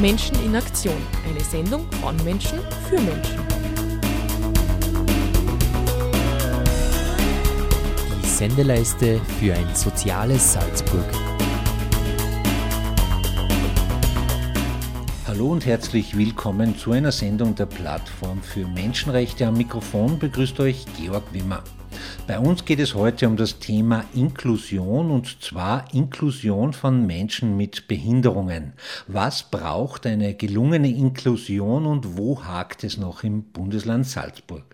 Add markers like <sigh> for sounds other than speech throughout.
Menschen in Aktion. Eine Sendung von Menschen für Menschen. Die Sendeleiste für ein soziales Salzburg. Hallo und herzlich willkommen zu einer Sendung der Plattform für Menschenrechte. Am Mikrofon begrüßt euch Georg Wimmer. Bei uns geht es heute um das Thema Inklusion und zwar Inklusion von Menschen mit Behinderungen. Was braucht eine gelungene Inklusion und wo hakt es noch im Bundesland Salzburg?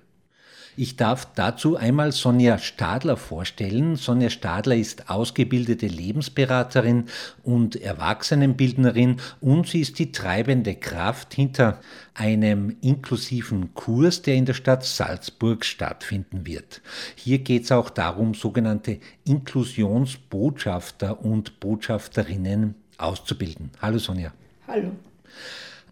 Ich darf dazu einmal Sonja Stadler vorstellen. Sonja Stadler ist ausgebildete Lebensberaterin und Erwachsenenbildnerin und sie ist die treibende Kraft hinter einem inklusiven Kurs, der in der Stadt Salzburg stattfinden wird. Hier geht es auch darum, sogenannte Inklusionsbotschafter und Botschafterinnen auszubilden. Hallo Sonja. Hallo.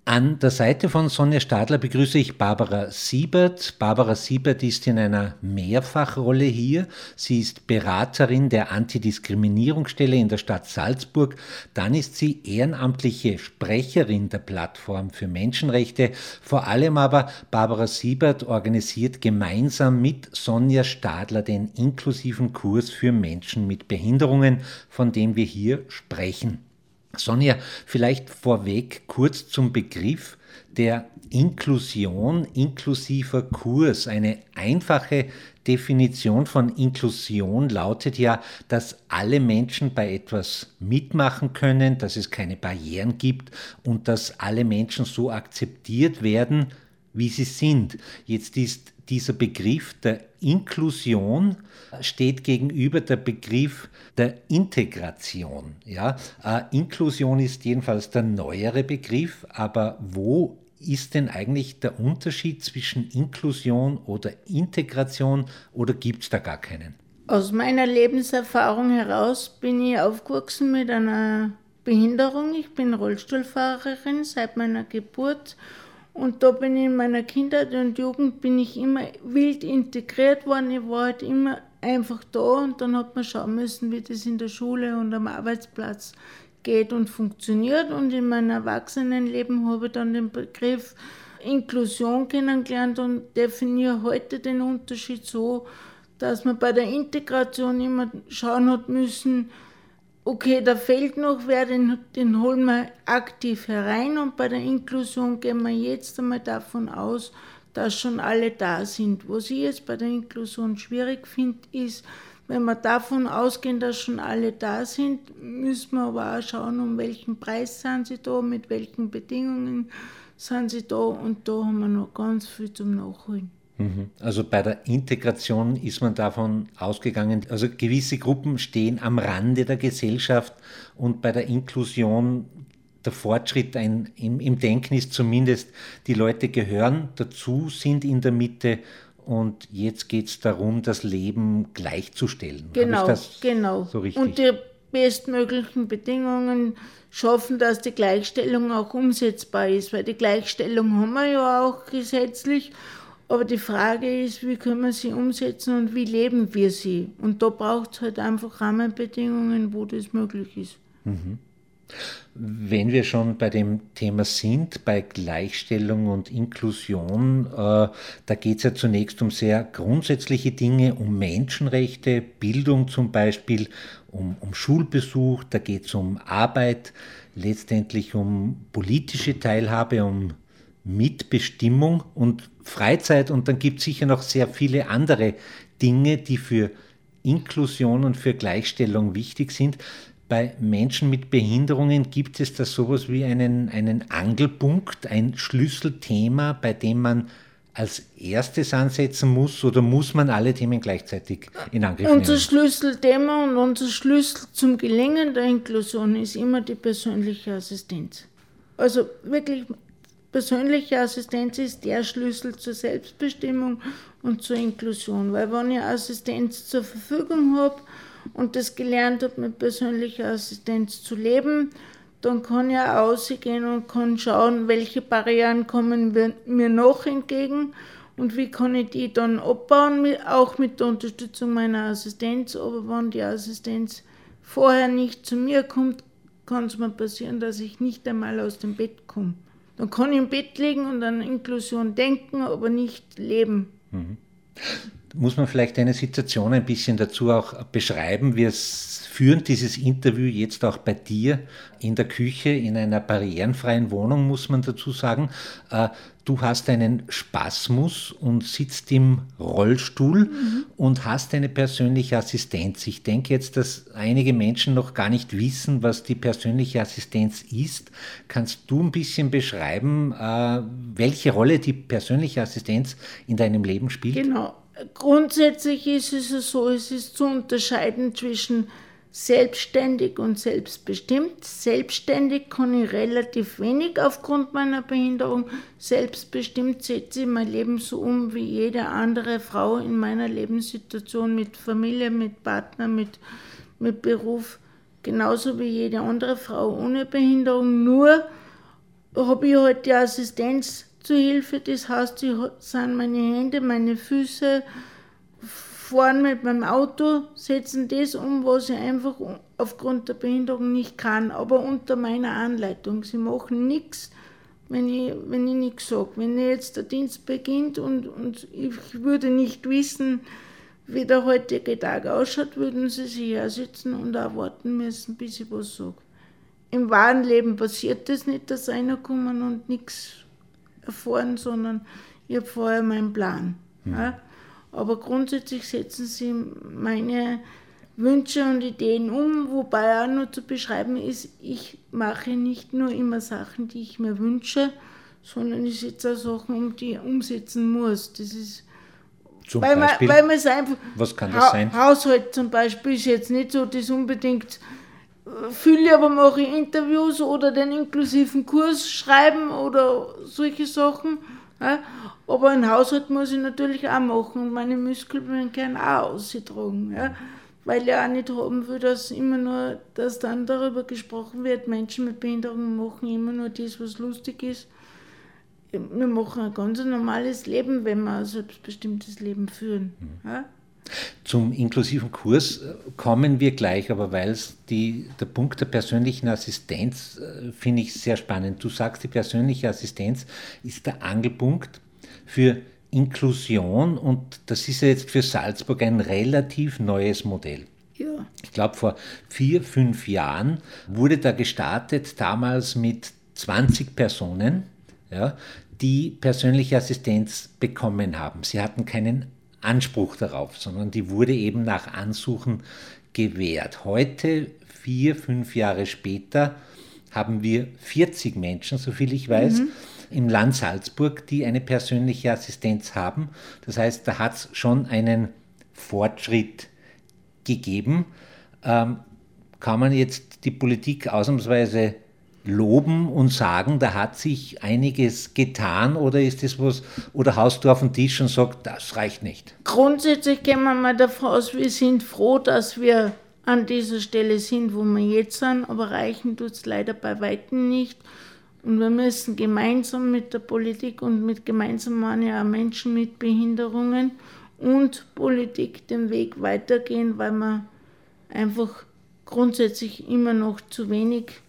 An der Seite von Sonja Stadler begrüße ich Barbara Siebert. Barbara Siebert ist in einer Mehrfachrolle hier. Sie ist Beraterin der Antidiskriminierungsstelle in der Stadt Salzburg. Dann ist sie ehrenamtliche Sprecherin der Plattform für Menschenrechte. Vor allem aber Barbara Siebert organisiert gemeinsam mit Sonja Stadler den inklusiven Kurs für Menschen mit Behinderungen, von dem wir hier sprechen. Sonja, vielleicht vorweg kurz zum Begriff der Inklusion, inklusiver Kurs. Eine einfache Definition von Inklusion lautet ja, dass alle Menschen bei etwas mitmachen können, dass es keine Barrieren gibt und dass alle Menschen so akzeptiert werden, wie sie sind. Jetzt ist dieser Begriff der Inklusion steht gegenüber der Begriff der Integration. Ja? Äh, Inklusion ist jedenfalls der neuere Begriff, aber wo ist denn eigentlich der Unterschied zwischen Inklusion oder Integration oder gibt es da gar keinen? Aus meiner Lebenserfahrung heraus bin ich aufgewachsen mit einer Behinderung. Ich bin Rollstuhlfahrerin seit meiner Geburt und da bin ich in meiner Kindheit und Jugend bin ich immer wild integriert worden. Ich war halt immer einfach da und dann hat man schauen müssen, wie das in der Schule und am Arbeitsplatz geht und funktioniert. Und in meinem Erwachsenenleben habe ich dann den Begriff Inklusion kennengelernt und definiere heute den Unterschied so, dass man bei der Integration immer schauen hat müssen, okay, da fehlt noch wer, den, den holen wir aktiv herein und bei der Inklusion gehen wir jetzt einmal davon aus, dass schon alle da sind. Was ich jetzt bei der Inklusion schwierig finde, ist, wenn wir davon ausgehen, dass schon alle da sind, müssen wir aber auch schauen, um welchen Preis sind sie da, mit welchen Bedingungen sind sie da und da haben wir noch ganz viel zum Nachholen. Also bei der Integration ist man davon ausgegangen, also gewisse Gruppen stehen am Rande der Gesellschaft und bei der Inklusion der Fortschritt ein, im, im Denken ist zumindest, die Leute gehören dazu, sind in der Mitte und jetzt geht es darum, das Leben gleichzustellen. Genau, genau. So und die bestmöglichen Bedingungen schaffen, dass die Gleichstellung auch umsetzbar ist, weil die Gleichstellung haben wir ja auch gesetzlich aber die Frage ist, wie können wir sie umsetzen und wie leben wir sie? Und da braucht es halt einfach Rahmenbedingungen, wo das möglich ist. Mhm. Wenn wir schon bei dem Thema sind, bei Gleichstellung und Inklusion, äh, da geht es ja zunächst um sehr grundsätzliche Dinge, um Menschenrechte, Bildung zum Beispiel, um, um Schulbesuch, da geht es um Arbeit, letztendlich um politische Teilhabe, um Mitbestimmung und Freizeit und dann gibt es sicher noch sehr viele andere Dinge, die für Inklusion und für Gleichstellung wichtig sind. Bei Menschen mit Behinderungen gibt es da sowas wie einen, einen Angelpunkt, ein Schlüsselthema, bei dem man als erstes ansetzen muss oder muss man alle Themen gleichzeitig in Angriff nehmen? Unser Schlüsselthema und unser Schlüssel zum Gelingen der Inklusion ist immer die persönliche Assistenz. Also wirklich persönliche Assistenz ist der Schlüssel zur Selbstbestimmung und zur Inklusion, weil wenn ich Assistenz zur Verfügung habe und das gelernt habe, mit persönlicher Assistenz zu leben, dann kann ich ausgehen und kann schauen, welche Barrieren kommen mir noch entgegen und wie kann ich die dann abbauen, auch mit der Unterstützung meiner Assistenz. Aber wenn die Assistenz vorher nicht zu mir kommt, kann es mir passieren, dass ich nicht einmal aus dem Bett komme. Dann kann ich im Bett liegen und an Inklusion denken, aber nicht leben. Mhm. Muss man vielleicht eine Situation ein bisschen dazu auch beschreiben? Wir führen dieses Interview jetzt auch bei dir in der Küche, in einer barrierenfreien Wohnung, muss man dazu sagen. Du hast einen Spasmus und sitzt im Rollstuhl mhm. und hast eine persönliche Assistenz. Ich denke jetzt, dass einige Menschen noch gar nicht wissen, was die persönliche Assistenz ist. Kannst du ein bisschen beschreiben, äh, welche Rolle die persönliche Assistenz in deinem Leben spielt? Genau. Grundsätzlich ist es so, es ist zu unterscheiden zwischen selbstständig und selbstbestimmt. Selbstständig kann ich relativ wenig aufgrund meiner Behinderung. Selbstbestimmt setze ich mein Leben so um wie jede andere Frau in meiner Lebenssituation mit Familie, mit Partner, mit, mit Beruf. Genauso wie jede andere Frau ohne Behinderung. Nur habe ich halt die Assistenz zur Hilfe. Das heißt, ich sind meine Hände, meine Füße, fahren mit meinem Auto, setzen das um, was ich einfach aufgrund der Behinderung nicht kann, aber unter meiner Anleitung. Sie machen nichts, wenn ich, wenn ich nichts sage. Wenn jetzt der Dienst beginnt und, und ich würde nicht wissen, wie der heutige Tag ausschaut, würden sie sich hersitzen und auch warten müssen, bis ich was sage. Im wahren Leben passiert das nicht, dass einer kommen und nichts erfahren, sondern ich habe vorher meinen Plan. Mhm. Ja? Aber grundsätzlich setzen sie meine Wünsche und Ideen um, wobei auch nur zu beschreiben ist, ich mache nicht nur immer Sachen, die ich mir wünsche, sondern ich setze auch Sachen um, die ich umsetzen muss. Das ist zum weil Beispiel? Man, weil man es einfach. Was kann das ha sein? Haushalt zum Beispiel ist jetzt nicht so das unbedingt äh, viele, aber mache ich Interviews oder den inklusiven Kurs schreiben oder solche Sachen. Aber ein Haushalt muss ich natürlich auch machen und meine Muskeln können auch austragen. Ja? Weil ich auch nicht haben will, dass immer nur, dass dann darüber gesprochen wird, Menschen mit Behinderungen machen immer nur das, was lustig ist. Wir machen ein ganz normales Leben, wenn wir ein selbstbestimmtes Leben führen. Mhm. Ja? Zum inklusiven Kurs äh, kommen wir gleich, aber weil es der Punkt der persönlichen Assistenz äh, finde ich sehr spannend. Du sagst, die persönliche Assistenz ist der Angelpunkt für Inklusion und das ist ja jetzt für Salzburg ein relativ neues Modell. Ja. Ich glaube, vor vier, fünf Jahren wurde da gestartet, damals mit 20 Personen, ja, die persönliche Assistenz bekommen haben. Sie hatten keinen Anspruch darauf, sondern die wurde eben nach Ansuchen gewährt. Heute, vier, fünf Jahre später, haben wir 40 Menschen, soviel ich weiß, mhm. im Land Salzburg, die eine persönliche Assistenz haben. Das heißt, da hat es schon einen Fortschritt gegeben. Ähm, kann man jetzt die Politik ausnahmsweise loben und sagen, da hat sich einiges getan oder ist das was, oder haust du auf den Tisch und sagst, das reicht nicht? Grundsätzlich gehen wir mal davon aus, wir sind froh, dass wir an dieser Stelle sind, wo wir jetzt sind, aber reichen tut es leider bei weitem nicht. Und wir müssen gemeinsam mit der Politik und mit gemeinsam meine auch Menschen mit Behinderungen und Politik den Weg weitergehen, weil wir einfach grundsätzlich immer noch zu wenig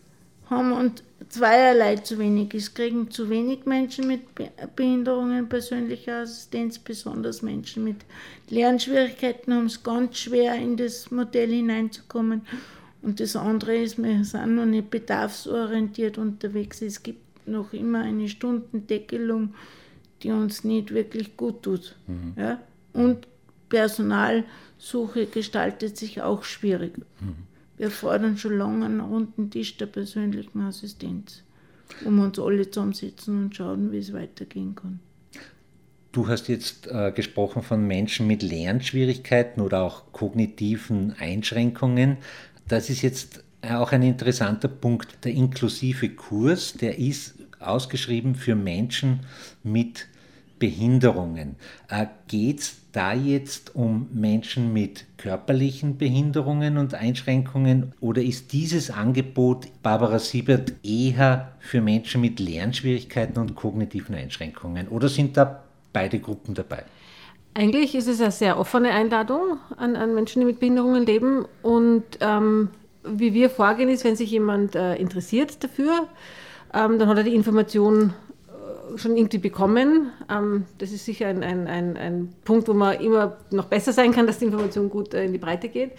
haben und zweierlei zu wenig ist. Kriegen zu wenig Menschen mit Behinderungen persönliche Assistenz, besonders Menschen mit Lernschwierigkeiten haben es ganz schwer in das Modell hineinzukommen. Und das andere ist, wir sind noch nicht bedarfsorientiert unterwegs. Es gibt noch immer eine Stundendeckelung, die uns nicht wirklich gut tut. Mhm. Ja? Und Personalsuche gestaltet sich auch schwierig. Mhm. Wir fordern schon lange einen runden Tisch der persönlichen Assistenz, wo wir uns alle zusammensetzen und schauen, wie es weitergehen kann. Du hast jetzt äh, gesprochen von Menschen mit Lernschwierigkeiten oder auch kognitiven Einschränkungen. Das ist jetzt auch ein interessanter Punkt. Der inklusive Kurs, der ist ausgeschrieben für Menschen mit Behinderungen. Äh, Geht es da jetzt um Menschen mit körperlichen Behinderungen und Einschränkungen oder ist dieses Angebot Barbara Siebert eher für Menschen mit Lernschwierigkeiten und kognitiven Einschränkungen oder sind da beide Gruppen dabei? Eigentlich ist es eine sehr offene Einladung an, an Menschen, die mit Behinderungen leben und ähm, wie wir vorgehen, ist, wenn sich jemand äh, interessiert dafür, ähm, dann hat er die Information äh, schon irgendwie bekommen. Ähm, das ist sicher ein, ein, ein, ein, Punkt, wo man immer noch besser sein kann, dass die Information gut äh, in die Breite geht.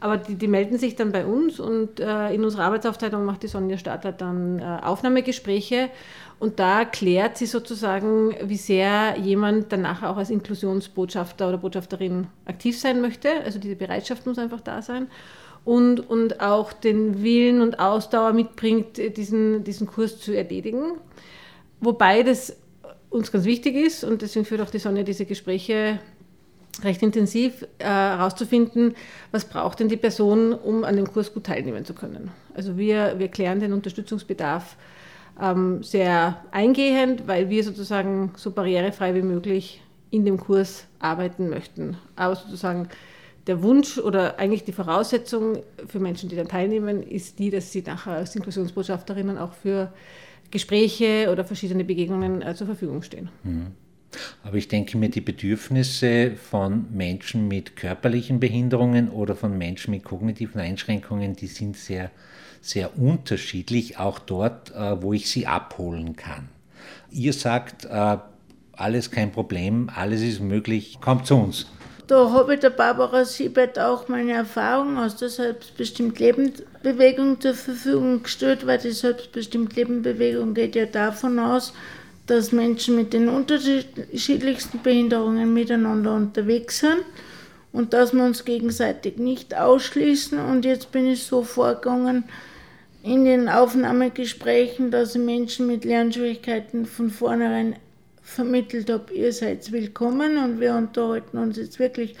Aber die, die, melden sich dann bei uns und äh, in unserer Arbeitsaufteilung macht die Sonja Stadler dann äh, Aufnahmegespräche und da klärt sie sozusagen, wie sehr jemand danach auch als Inklusionsbotschafter oder Botschafterin aktiv sein möchte. Also diese Bereitschaft muss einfach da sein und, und auch den Willen und Ausdauer mitbringt, diesen, diesen Kurs zu erledigen. Wobei das uns ganz wichtig ist und deswegen führt auch die Sonja diese Gespräche recht intensiv herauszufinden, äh, was braucht denn die Person, um an dem Kurs gut teilnehmen zu können. Also wir, wir klären den Unterstützungsbedarf ähm, sehr eingehend, weil wir sozusagen so barrierefrei wie möglich in dem Kurs arbeiten möchten. Aber sozusagen der Wunsch oder eigentlich die Voraussetzung für Menschen, die dann teilnehmen, ist die, dass sie nachher als Inklusionsbotschafterinnen auch für Gespräche oder verschiedene Begegnungen äh, zur Verfügung stehen. Mhm. Aber ich denke mir, die Bedürfnisse von Menschen mit körperlichen Behinderungen oder von Menschen mit kognitiven Einschränkungen, die sind sehr, sehr unterschiedlich, auch dort, äh, wo ich sie abholen kann. Ihr sagt, äh, alles kein Problem, alles ist möglich, kommt zu uns. Da habe ich der Barbara Siebert auch meine Erfahrung aus der Selbstbestimmt Leben Bewegung zur Verfügung gestellt, weil die Selbstbestimmt Leben Bewegung geht ja davon aus, dass Menschen mit den unterschiedlichsten Behinderungen miteinander unterwegs sind und dass wir uns gegenseitig nicht ausschließen. Und jetzt bin ich so vorgegangen in den Aufnahmegesprächen, dass ich Menschen mit Lernschwierigkeiten von vornherein vermittelt habe, ihr seid willkommen und wir unterhalten uns jetzt wirklich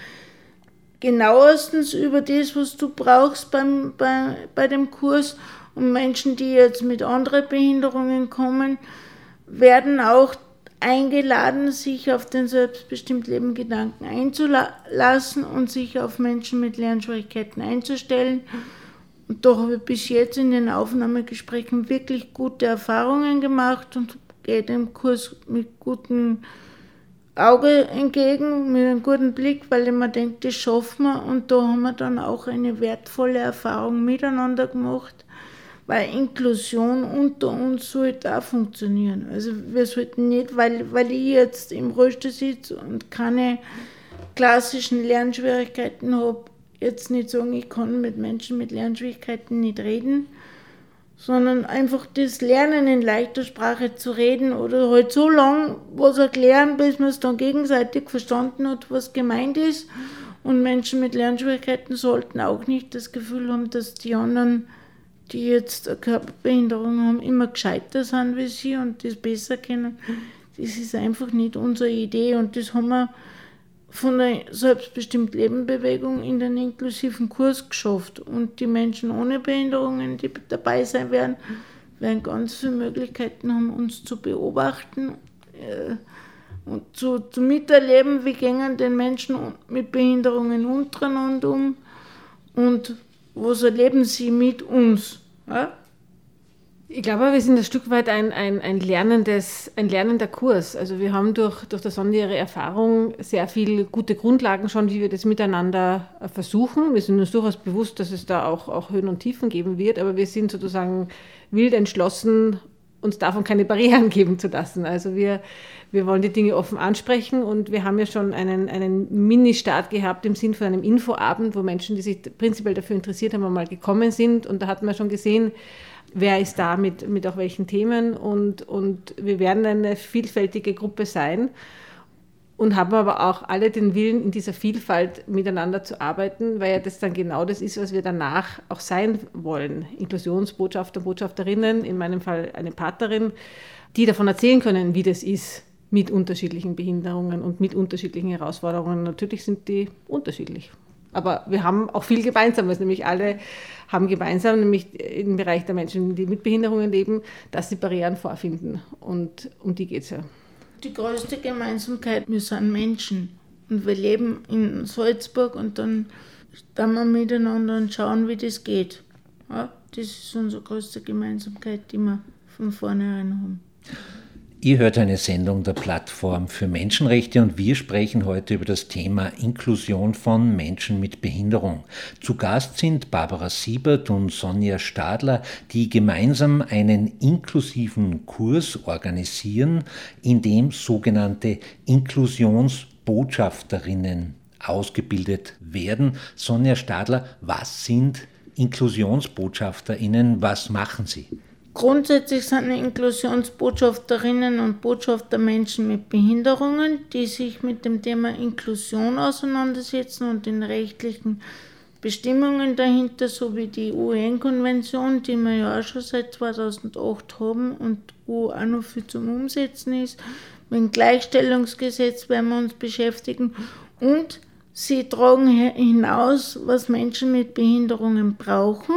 genauestens über das, was du brauchst beim, bei, bei dem Kurs. Und Menschen, die jetzt mit anderen Behinderungen kommen, werden auch eingeladen, sich auf den selbstbestimmt Leben Gedanken einzulassen und sich auf Menschen mit Lernschwierigkeiten einzustellen. Und da habe ich bis jetzt in den Aufnahmegesprächen wirklich gute Erfahrungen gemacht und gehe dem Kurs mit gutem Auge entgegen, mit einem guten Blick, weil ich mir denke, das schaffen wir. Und da haben wir dann auch eine wertvolle Erfahrung miteinander gemacht, weil Inklusion unter uns sollte auch funktionieren. Also wir sollten nicht, weil, weil ich jetzt im Rollstuhl sitze und keine klassischen Lernschwierigkeiten habe, jetzt nicht sagen, ich kann mit Menschen mit Lernschwierigkeiten nicht reden, sondern einfach das Lernen in leichter Sprache zu reden oder halt so lang was erklären, bis man es dann gegenseitig verstanden hat, was gemeint ist. Und Menschen mit Lernschwierigkeiten sollten auch nicht das Gefühl haben, dass die anderen, die jetzt eine Körperbehinderung haben, immer gescheiter sind wie sie und das besser kennen. Das ist einfach nicht unsere Idee und das haben wir von der Selbstbestimmt Leben Bewegung in den inklusiven Kurs geschafft. Und die Menschen ohne Behinderungen, die dabei sein werden, werden ganz viele Möglichkeiten haben, uns zu beobachten äh, und zu, zu miterleben, wie gehen den Menschen mit Behinderungen untereinander um und was erleben sie mit uns. Ja? Ich glaube, wir sind ein Stück weit ein, ein, ein, lernendes, ein lernender Kurs. Also wir haben durch, durch das Sonde ihre Erfahrung sehr viele gute Grundlagen schon, wie wir das miteinander äh, versuchen. Wir sind uns durchaus bewusst, dass es da auch, auch Höhen und Tiefen geben wird, aber wir sind sozusagen wild entschlossen, uns davon keine Barrieren <laughs> geben zu lassen. Also wir, wir wollen die Dinge offen ansprechen und wir haben ja schon einen, einen Mini-Start gehabt im Sinn von einem Infoabend, wo Menschen, die sich prinzipiell dafür interessiert haben, mal gekommen sind und da hat man schon gesehen, wer ist da mit, mit auch welchen Themen und, und wir werden eine vielfältige Gruppe sein und haben aber auch alle den Willen, in dieser Vielfalt miteinander zu arbeiten, weil ja das dann genau das ist, was wir danach auch sein wollen. Inklusionsbotschafter, Botschafterinnen, in meinem Fall eine Partnerin, die davon erzählen können, wie das ist mit unterschiedlichen Behinderungen und mit unterschiedlichen Herausforderungen. Natürlich sind die unterschiedlich. Aber wir haben auch viel Gemeinsames, nämlich alle haben gemeinsam, nämlich im Bereich der Menschen, die mit Behinderungen leben, dass sie Barrieren vorfinden. Und um die geht es ja. Die größte Gemeinsamkeit, wir sind Menschen. Und wir leben in Salzburg und dann stehen wir miteinander und schauen, wie das geht. Ja, das ist unsere größte Gemeinsamkeit, die wir von vornherein haben. Ihr hört eine Sendung der Plattform für Menschenrechte und wir sprechen heute über das Thema Inklusion von Menschen mit Behinderung. Zu Gast sind Barbara Siebert und Sonja Stadler, die gemeinsam einen inklusiven Kurs organisieren, in dem sogenannte Inklusionsbotschafterinnen ausgebildet werden. Sonja Stadler, was sind Inklusionsbotschafterinnen? Was machen sie? Grundsätzlich sind Inklusionsbotschafterinnen und Botschafter Menschen mit Behinderungen, die sich mit dem Thema Inklusion auseinandersetzen und den rechtlichen Bestimmungen dahinter, sowie die UN-Konvention, die wir ja auch schon seit 2008 haben und wo auch noch viel zum Umsetzen ist. Mit dem Gleichstellungsgesetz werden wir uns beschäftigen und sie tragen hinaus, was Menschen mit Behinderungen brauchen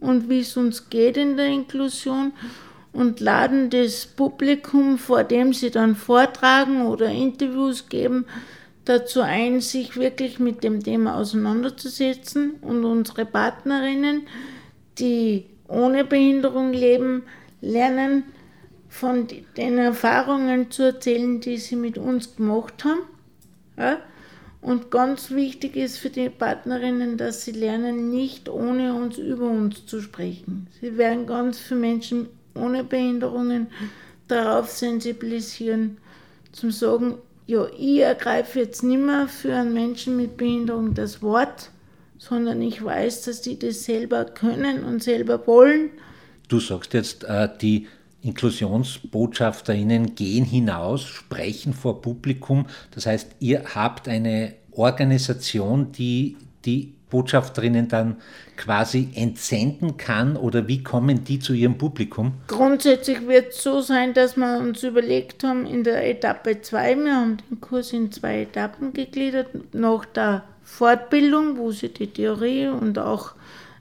und wie es uns geht in der Inklusion und laden das Publikum, vor dem sie dann vortragen oder Interviews geben, dazu ein, sich wirklich mit dem Thema auseinanderzusetzen und unsere Partnerinnen, die ohne Behinderung leben, lernen, von den Erfahrungen zu erzählen, die sie mit uns gemacht haben. Ja? Und ganz wichtig ist für die Partnerinnen, dass sie lernen, nicht ohne uns über uns zu sprechen. Sie werden ganz viele Menschen ohne Behinderungen darauf sensibilisieren, zum sagen, ja, ich ergreife jetzt nicht mehr für einen Menschen mit Behinderung das Wort, sondern ich weiß, dass die das selber können und selber wollen. Du sagst jetzt, äh, die Inklusionsbotschafterinnen gehen hinaus, sprechen vor Publikum. Das heißt, ihr habt eine Organisation, die die Botschafterinnen dann quasi entsenden kann oder wie kommen die zu ihrem Publikum? Grundsätzlich wird es so sein, dass wir uns überlegt haben, in der Etappe 2, wir haben den Kurs in zwei Etappen gegliedert, nach der Fortbildung, wo sie die Theorie und auch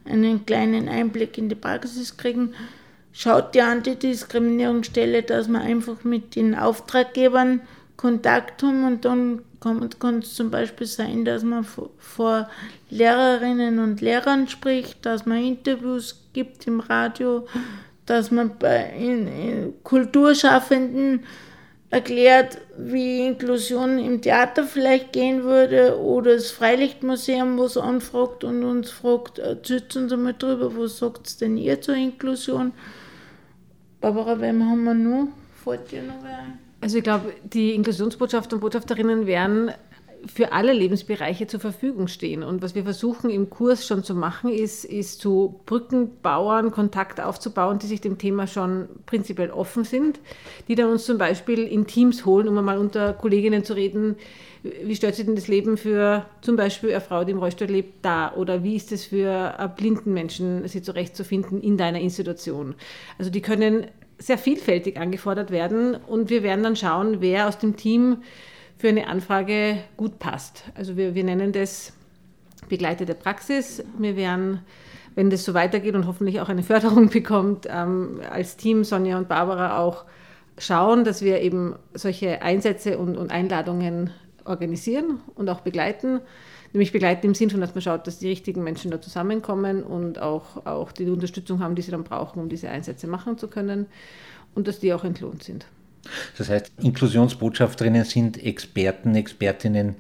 einen kleinen Einblick in die Praxis kriegen, schaut die Antidiskriminierungsstelle, dass wir einfach mit den Auftraggebern Kontakt haben und dann kann es zum Beispiel sein, dass man vor Lehrerinnen und Lehrern spricht, dass man Interviews gibt im Radio, dass man bei Kulturschaffenden erklärt, wie Inklusion im Theater vielleicht gehen würde oder das Freilichtmuseum was anfragt und uns fragt, erzählt uns einmal drüber, was sagt denn ihr zur Inklusion? Barbara, wem haben wir noch? Fällt dir noch ein? Also ich glaube, die Inklusionsbotschafter und Botschafterinnen werden für alle Lebensbereiche zur Verfügung stehen. Und was wir versuchen im Kurs schon zu machen, ist, ist zu Brückenbauern Kontakt aufzubauen, die sich dem Thema schon prinzipiell offen sind, die dann uns zum Beispiel in Teams holen, um einmal unter Kolleginnen zu reden, wie stellt sich denn das Leben für zum Beispiel eine Frau, die im Rollstuhl lebt, da? Oder wie ist es für blinden Menschen, sie zurechtzufinden in deiner Institution? Also die können sehr vielfältig angefordert werden und wir werden dann schauen, wer aus dem Team für eine Anfrage gut passt. Also wir, wir nennen das begleitete Praxis. Wir werden, wenn das so weitergeht und hoffentlich auch eine Förderung <laughs> bekommt, ähm, als Team Sonja und Barbara auch schauen, dass wir eben solche Einsätze und, und Einladungen organisieren und auch begleiten. Nämlich begleiten im Sinn von, dass man schaut, dass die richtigen Menschen da zusammenkommen und auch, auch die Unterstützung haben, die sie dann brauchen, um diese Einsätze machen zu können und dass die auch entlohnt sind. Das heißt, Inklusionsbotschafterinnen sind Experten, Expertinnen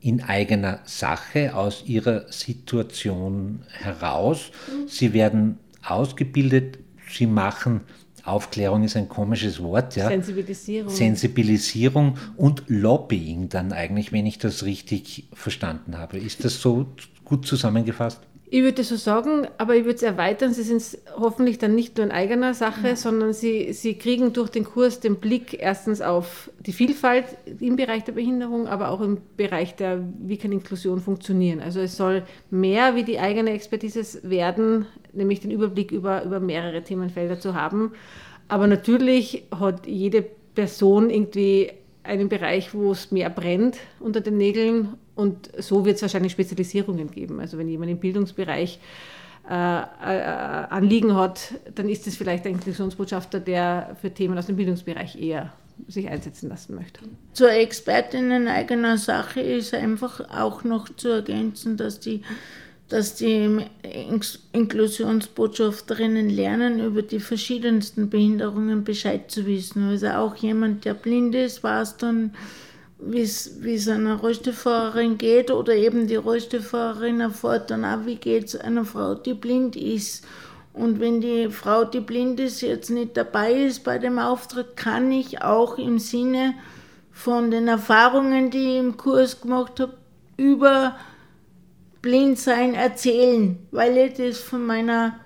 in eigener Sache aus ihrer Situation heraus. Sie werden ausgebildet, sie machen Aufklärung ist ein komisches Wort, ja. Sensibilisierung. Sensibilisierung und Lobbying dann eigentlich, wenn ich das richtig verstanden habe. Ist das so gut zusammengefasst? Ich würde so sagen, aber ich würde es erweitern. Sie sind hoffentlich dann nicht nur in eigener Sache, ja. sondern Sie, Sie kriegen durch den Kurs den Blick erstens auf die Vielfalt im Bereich der Behinderung, aber auch im Bereich der, wie kann Inklusion funktionieren. Also es soll mehr wie die eigene Expertise werden, nämlich den Überblick über, über mehrere Themenfelder zu haben. Aber natürlich hat jede Person irgendwie einen Bereich, wo es mehr brennt unter den Nägeln und so wird es wahrscheinlich Spezialisierungen geben. Also wenn jemand im Bildungsbereich äh, äh, Anliegen hat, dann ist es vielleicht ein Inklusionsbotschafter, der für Themen aus dem Bildungsbereich eher sich einsetzen lassen möchte. Zur Expertin in eigener Sache ist einfach auch noch zu ergänzen, dass die dass die Inklusionsbotschafterinnen lernen, über die verschiedensten Behinderungen Bescheid zu wissen. Also auch jemand, der blind ist, weiß dann, wie es einer Rollstuhlfahrerin geht oder eben die Rollstuhlfahrerin erfährt dann auch, wie geht es einer Frau, die blind ist. Und wenn die Frau, die blind ist, jetzt nicht dabei ist bei dem Auftritt, kann ich auch im Sinne von den Erfahrungen, die ich im Kurs gemacht habe, über Blindsein erzählen, weil ich das von meiner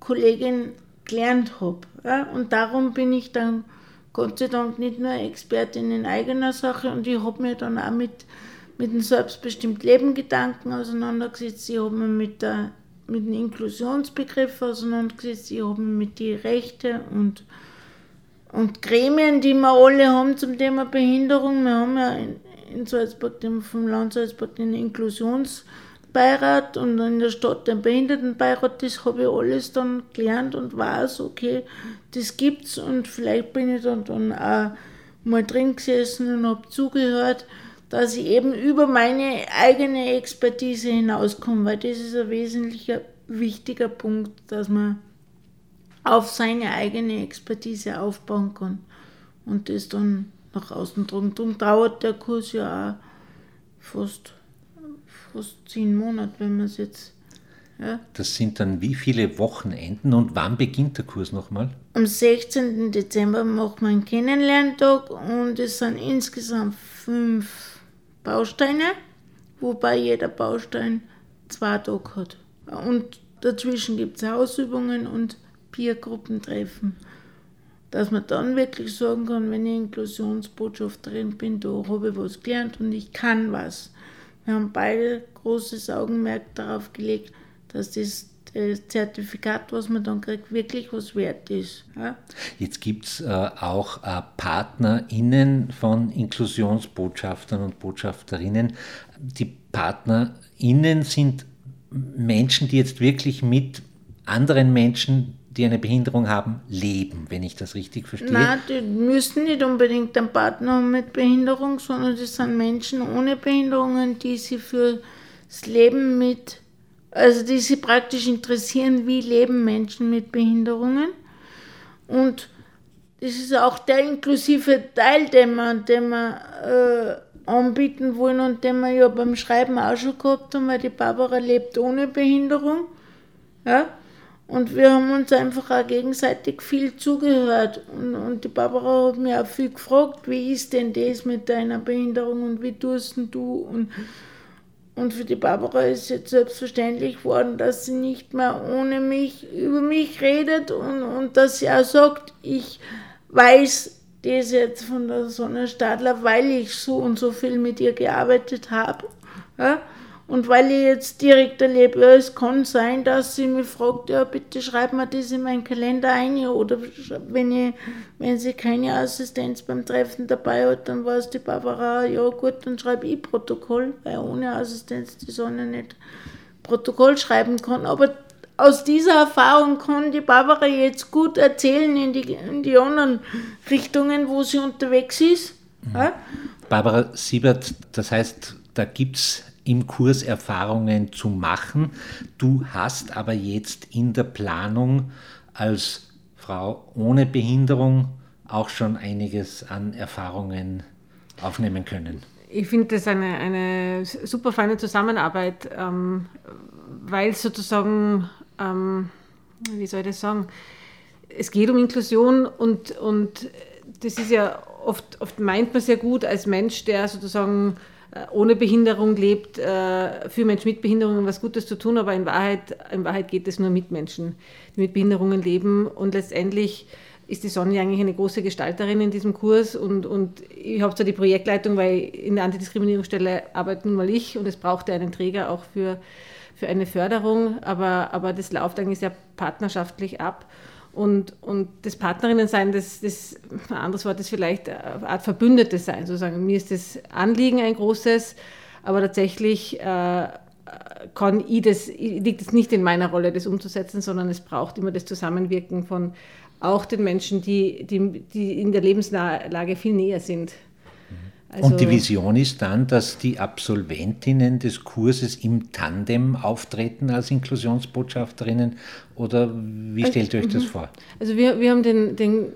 Kollegin gelernt habe. Ja? Und darum bin ich dann Gott sei Dank nicht nur Expertin in eigener Sache und ich habe mir dann auch mit, mit dem selbstbestimmten Leben Gedanken auseinandergesetzt. Ich habe mich mit, der, mit dem Inklusionsbegriff auseinandergesetzt. Ich habe mich mit den Rechten und, und Gremien, die wir alle haben zum Thema Behinderung. Wir haben ja in, in Salzburg, vom Land Salzburg, den Inklusionsbegriff Beirat und in der Stadt den Behindertenbeirat, das habe ich alles dann gelernt und weiß, okay, das gibt's und vielleicht bin ich dann, dann auch mal drin gesessen und habe zugehört, dass ich eben über meine eigene Expertise hinauskomme, weil das ist ein wesentlicher, wichtiger Punkt, dass man auf seine eigene Expertise aufbauen kann und das dann nach außen tragen. Darum dauert der Kurs ja auch fast fast zehn Monate, wenn man es jetzt. Ja. Das sind dann wie viele Wochenenden und wann beginnt der Kurs nochmal? Am 16. Dezember macht man einen Kennenlerntag und es sind insgesamt fünf Bausteine, wobei jeder Baustein zwei Tage hat. Und dazwischen gibt es Hausübungen und Peergruppentreffen. Dass man dann wirklich sagen kann, wenn ich Inklusionsbotschafterin bin, da habe ich was gelernt und ich kann was. Wir haben beide großes Augenmerk darauf gelegt, dass das Zertifikat, was man dann kriegt, wirklich was wert ist. Ja? Jetzt gibt es äh, auch äh, PartnerInnen von Inklusionsbotschaftern und Botschafterinnen. Die PartnerInnen sind Menschen, die jetzt wirklich mit anderen Menschen die eine Behinderung haben, leben, wenn ich das richtig verstehe? Nein, die müssen nicht unbedingt einen Partner mit Behinderung, sondern das sind Menschen ohne Behinderungen, die sich für das Leben mit, also die sich praktisch interessieren, wie leben Menschen mit Behinderungen. Und das ist auch der inklusive Teil, den wir, den wir äh, anbieten wollen und den wir ja beim Schreiben auch schon gehabt haben, weil die Barbara lebt ohne Behinderung. Ja? Und wir haben uns einfach auch gegenseitig viel zugehört. Und, und die Barbara hat mir auch viel gefragt, wie ist denn das mit deiner Behinderung und wie tust denn du? Und, und für die Barbara ist jetzt selbstverständlich geworden, dass sie nicht mehr ohne mich über mich redet und, und dass sie auch sagt, ich weiß das jetzt von der Sonne Stadler, weil ich so und so viel mit ihr gearbeitet habe. Ja? Und weil ich jetzt direkt erlebe, ja, es kann sein, dass sie mich fragt, ja, bitte schreib mir das in meinen Kalender ein. Oder wenn, ich, wenn sie keine Assistenz beim Treffen dabei hat, dann weiß die Barbara, ja gut, dann schreibe ich Protokoll, weil ohne Assistenz die Sonne nicht Protokoll schreiben kann. Aber aus dieser Erfahrung kann die Barbara jetzt gut erzählen in die, in die anderen Richtungen, wo sie unterwegs ist. Mhm. Ja? Barbara Siebert, das heißt, da gibt es im Kurs Erfahrungen zu machen. Du hast aber jetzt in der Planung als Frau ohne Behinderung auch schon einiges an Erfahrungen aufnehmen können. Ich finde das eine, eine super feine Zusammenarbeit, ähm, weil sozusagen, ähm, wie soll ich das sagen, es geht um Inklusion und, und das ist ja oft, oft meint man sehr gut als Mensch, der sozusagen ohne Behinderung lebt, äh, für Menschen mit Behinderungen was Gutes zu tun, aber in Wahrheit, in Wahrheit geht es nur mit Menschen, die mit Behinderungen leben. Und letztendlich ist die Sonja eigentlich eine große Gestalterin in diesem Kurs und, und ich habe zwar die Projektleitung, weil in der Antidiskriminierungsstelle arbeite nun mal ich und es brauchte einen Träger auch für, für eine Förderung, aber, aber das läuft eigentlich sehr partnerschaftlich ab. Und, und das Partnerinnen sein, das, das, ein anderes Wort ist vielleicht eine Art Verbündete sein, sozusagen. Mir ist das Anliegen ein großes, aber tatsächlich äh, kann ich das, liegt es nicht in meiner Rolle, das umzusetzen, sondern es braucht immer das Zusammenwirken von auch den Menschen, die, die, die in der Lebenslage viel näher sind. Also und die Vision ist dann, dass die Absolventinnen des Kurses im Tandem auftreten als Inklusionsbotschafterinnen oder wie also, stellt ihr euch das mhm. vor? Also wir, wir haben den, den,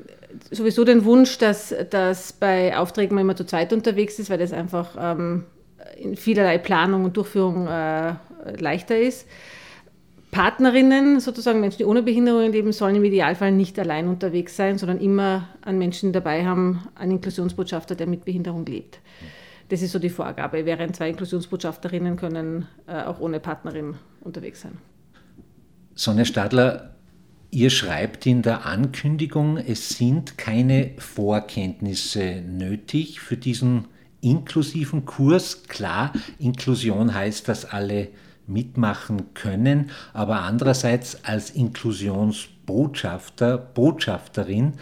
sowieso den Wunsch, dass, dass bei Aufträgen man immer zu zweit unterwegs ist, weil das einfach ähm, in vielerlei Planung und Durchführung äh, leichter ist. Partnerinnen, sozusagen Menschen, die ohne Behinderungen leben, sollen im Idealfall nicht allein unterwegs sein, sondern immer einen Menschen dabei haben, einen Inklusionsbotschafter, der mit Behinderung lebt. Das ist so die Vorgabe. Während zwei Inklusionsbotschafterinnen können äh, auch ohne Partnerin unterwegs sein. Sonja Stadler, ihr schreibt in der Ankündigung, es sind keine Vorkenntnisse nötig für diesen inklusiven Kurs. Klar, Inklusion heißt, dass alle mitmachen können, aber andererseits als Inklusionsbotschafter, Botschafterin,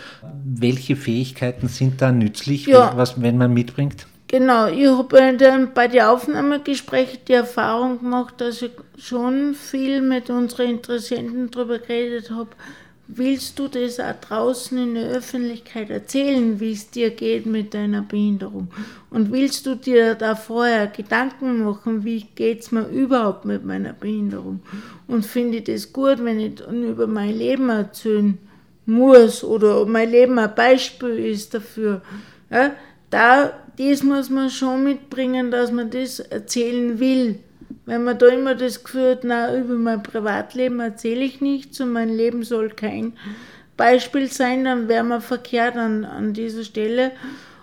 welche Fähigkeiten sind da nützlich, ja. was, wenn man mitbringt? Genau, ich habe bei den Aufnahmegesprächen die Erfahrung gemacht, dass ich schon viel mit unseren Interessenten darüber geredet habe, willst du das auch draußen in der Öffentlichkeit erzählen, wie es dir geht mit deiner Behinderung? Und willst du dir da vorher Gedanken machen, wie geht es mir überhaupt mit meiner Behinderung? Und finde ich das gut, wenn ich dann über mein Leben erzählen muss oder mein Leben ein Beispiel ist dafür? Ja, da, das muss man schon mitbringen, dass man das erzählen will. Wenn man da immer das Gefühl hat, na, über mein Privatleben erzähle ich nichts und mein Leben soll kein Beispiel sein, dann wäre man verkehrt an, an dieser Stelle.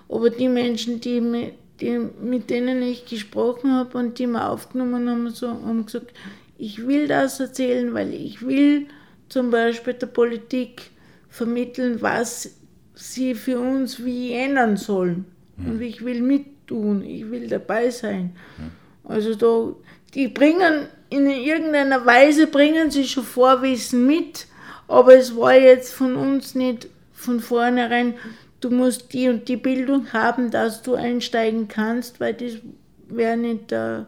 Aber die Menschen, die, die, mit denen ich gesprochen habe und die mir aufgenommen haben, so, haben gesagt, ich will das erzählen, weil ich will zum Beispiel der Politik vermitteln, was sie für uns wie ändern sollen. Mhm. Und ich will mittun, ich will dabei sein. Mhm. Also da die bringen in irgendeiner Weise bringen sie schon Vorwissen mit, aber es war jetzt von uns nicht von vornherein, du musst die und die Bildung haben, dass du einsteigen kannst, weil das wäre nicht, äh,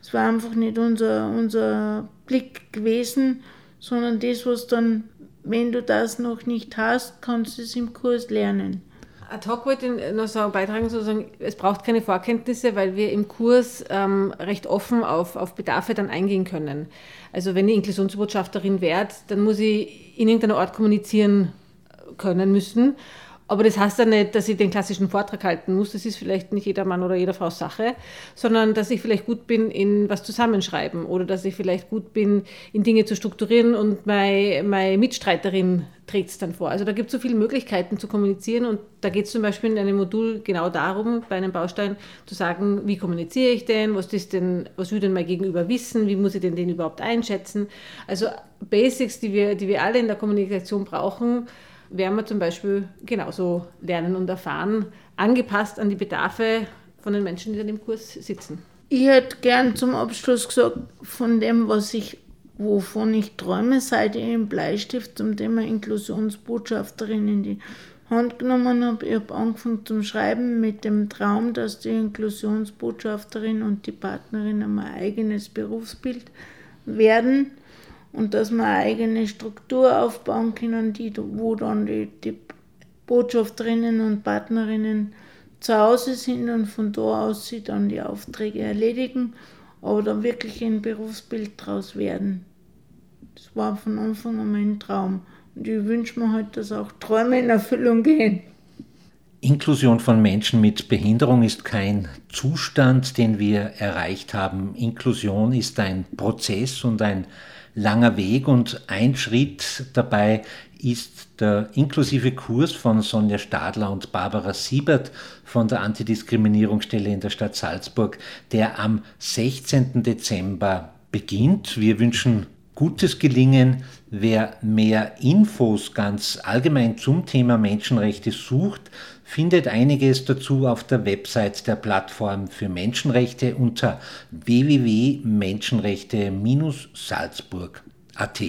das war einfach nicht unser, unser Blick gewesen, sondern das, was dann, wenn du das noch nicht hast, kannst du es im Kurs lernen. Ad hoc wollte ich noch so beitragen, sozusagen, es braucht keine Vorkenntnisse, weil wir im Kurs ähm, recht offen auf, auf Bedarfe dann eingehen können. Also wenn ich Inklusionsbotschafterin werde, dann muss ich in irgendeiner Art kommunizieren können müssen. Aber das heißt ja nicht, dass ich den klassischen Vortrag halten muss. Das ist vielleicht nicht jeder Mann oder jeder Frau Sache, sondern dass ich vielleicht gut bin in was zusammenschreiben oder dass ich vielleicht gut bin in Dinge zu strukturieren und meine, meine Mitstreiterin trägt es dann vor. Also da gibt es so viele Möglichkeiten zu kommunizieren und da geht es zum Beispiel in einem Modul genau darum, bei einem Baustein zu sagen, wie kommuniziere ich denn, was ist denn, was will denn mein Gegenüber wissen, wie muss ich denn den überhaupt einschätzen. Also Basics, die wir, die wir alle in der Kommunikation brauchen, werden wir zum Beispiel genauso lernen und erfahren, angepasst an die Bedarfe von den Menschen, die dann im Kurs sitzen. Ich hätte gern zum Abschluss gesagt, von dem, was ich, wovon ich träume, seit ich den Bleistift zum Thema Inklusionsbotschafterin in die Hand genommen habe. Ich habe angefangen zum Schreiben mit dem Traum, dass die Inklusionsbotschafterin und die Partnerin ein eigenes Berufsbild werden und dass wir eine eigene Struktur aufbauen können, die, wo dann die, die Botschafterinnen und Partnerinnen zu Hause sind und von da aus sie dann die Aufträge erledigen, aber dann wirklich ein Berufsbild draus werden. Das war von Anfang an mein Traum. Und ich wünsche mir halt, dass auch Träume in Erfüllung gehen. Inklusion von Menschen mit Behinderung ist kein Zustand, den wir erreicht haben. Inklusion ist ein Prozess und ein langer Weg und ein Schritt dabei ist der inklusive Kurs von Sonja Stadler und Barbara Siebert von der Antidiskriminierungsstelle in der Stadt Salzburg, der am 16. Dezember beginnt. Wir wünschen gutes Gelingen. Wer mehr Infos ganz allgemein zum Thema Menschenrechte sucht, findet einiges dazu auf der Website der Plattform für Menschenrechte unter www.menschenrechte-salzburg.at.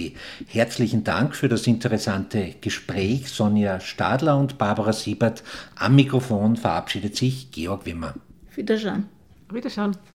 Herzlichen Dank für das interessante Gespräch. Sonja Stadler und Barbara Siebert am Mikrofon verabschiedet sich Georg Wimmer. Wiederschauen. Wiederschauen.